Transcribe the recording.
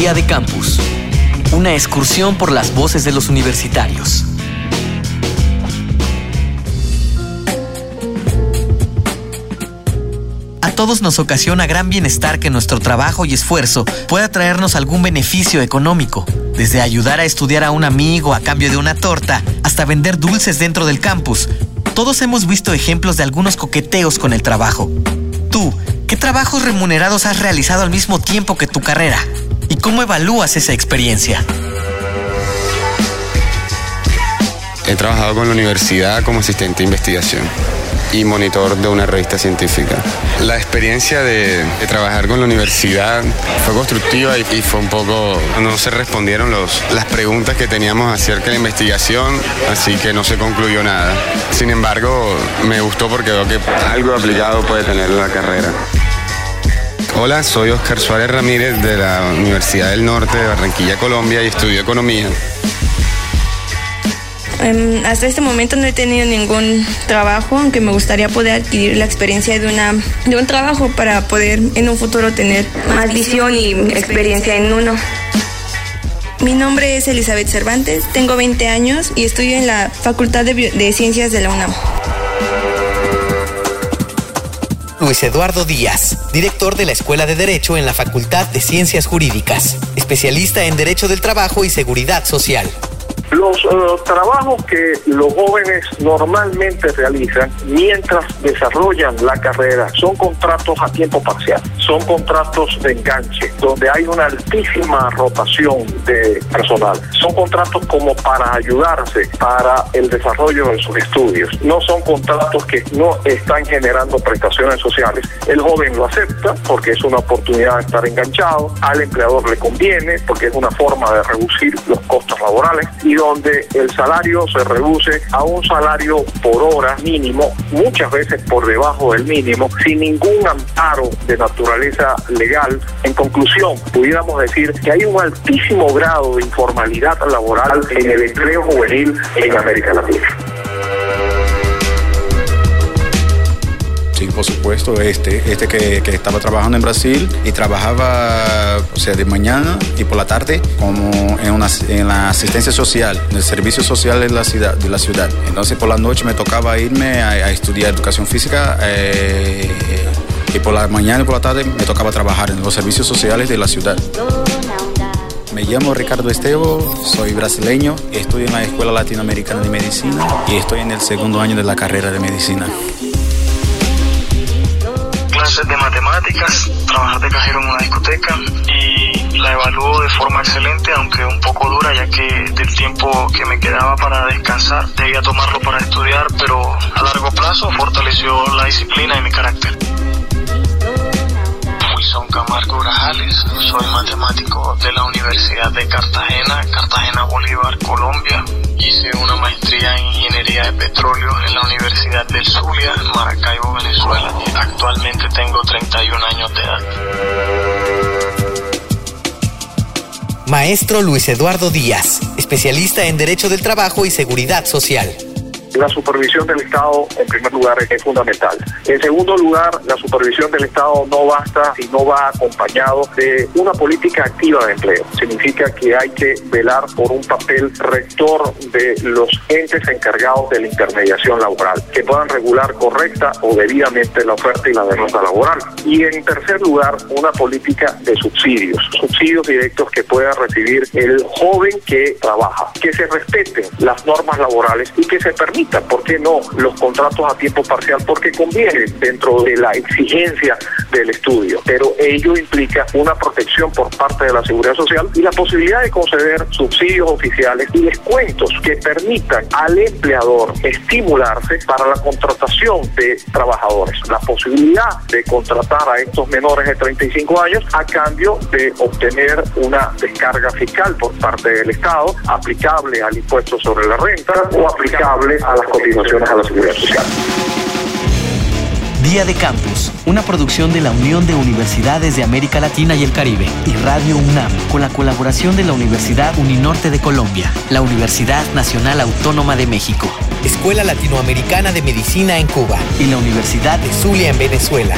Día de Campus. Una excursión por las voces de los universitarios. A todos nos ocasiona gran bienestar que nuestro trabajo y esfuerzo pueda traernos algún beneficio económico, desde ayudar a estudiar a un amigo a cambio de una torta hasta vender dulces dentro del campus. Todos hemos visto ejemplos de algunos coqueteos con el trabajo. Tú, ¿qué trabajos remunerados has realizado al mismo tiempo que tu carrera? ¿Y cómo evalúas esa experiencia? He trabajado con la universidad como asistente de investigación y monitor de una revista científica. La experiencia de, trabajar con la universidad fue constructiva y, fue un poco, no se respondieron las preguntas que teníamos acerca de la investigación, así que no se concluyó nada. Sin embargo, me gustó porque veo que algo aplicado puede tener la carrera. Hola, soy Oscar Suárez Ramírez de la Universidad del Norte de Barranquilla, Colombia y estudio economía. Em, hasta este momento no he tenido ningún trabajo, aunque me gustaría poder adquirir la experiencia de, una, de un trabajo para poder en un futuro tener más visión y experiencia en uno. Mi nombre es Elizabeth Cervantes, tengo 20 años y estudio en la Facultad de, de Ciencias de la UNAM. Luis Eduardo Díaz, director de la Escuela de Derecho en la Facultad de Ciencias Jurídicas, especialista en Derecho del Trabajo y Seguridad Social. Los eh, trabajos que los jóvenes normalmente realizan mientras desarrollan la carrera son contratos a tiempo parcial, son contratos de enganche, donde hay una altísima rotación de personal. Son contratos como para ayudarse para el desarrollo de sus estudios. No son contratos que no están generando prestaciones sociales. El joven lo acepta porque es una oportunidad de estar enganchado, al empleador le conviene porque es una forma de reducir los costos laborales y donde el salario se reduce a un salario por hora mínimo, muchas veces por debajo del mínimo, sin ningún amparo de naturaleza legal. En conclusión, pudiéramos decir que hay un altísimo grado de informalidad laboral en el empleo juvenil en América Latina. Sí, por supuesto, este, este que, que, estaba trabajando en Brasil y trabajaba, o sea, de mañana y por la tarde como en, una, en la asistencia social, en el servicio social de la ciudad. De la ciudad. Entonces por la noche me tocaba irme a, estudiar educación física eh, y por la mañana y por la tarde me tocaba trabajar en los servicios sociales de la ciudad. Me llamo Ricardo Estevo, soy brasileño, estudio en la Escuela Latinoamericana de Medicina y estoy en el segundo año de la carrera de medicina de matemáticas, trabajar de cajero en una discoteca y la evalúo de forma excelente, aunque un poco dura, ya que del tiempo que me quedaba para descansar debía tomarlo para estudiar, pero a largo plazo fortaleció la disciplina y mi carácter. Wilson Camargo Grajales, soy matemático de la Universidad de Cartagena, Cartagena Bolívar, Colombia. Hice una maestría en Ingeniería de Petróleo en la Universidad del Zulia, Maracaibo, Venezuela. Actualmente tengo 31 años de edad. Maestro Luis Eduardo Díaz, especialista en Derecho del Trabajo y Seguridad Social. La supervisión del Estado, en primer lugar, es fundamental. En segundo lugar, la supervisión del Estado no basta si no va acompañado de una política activa de empleo. Significa que hay que velar por un papel rector de los entes encargados de la intermediación laboral, que puedan regular correcta o debidamente la oferta y la demanda laboral. Y en tercer lugar, una política de subsidios, subsidios directos que pueda recibir el joven que trabaja, que se respeten las normas laborales y que se permita ¿por qué no?, los contratos a tiempo parcial, porque conviene dentro de la exigencia del estudio. Pero ello implica una protección por parte de la Seguridad Social y la posibilidad de conceder subsidios oficiales y descuentos que permitan al empleador estimularse para la contratación de trabajadores. La posibilidad de contratar a estos menores de 35 años a cambio de obtener una descarga fiscal por parte del Estado aplicable al impuesto sobre la renta o aplicable a las cotizaciones a la seguridad social. Día de Campus, una producción de la Unión de Universidades de América Latina y el Caribe y Radio UNAM, con la colaboración de la Universidad Uninorte de Colombia, la Universidad Nacional Autónoma de México, Escuela Latinoamericana de Medicina en Cuba y la Universidad de Zulia en Venezuela.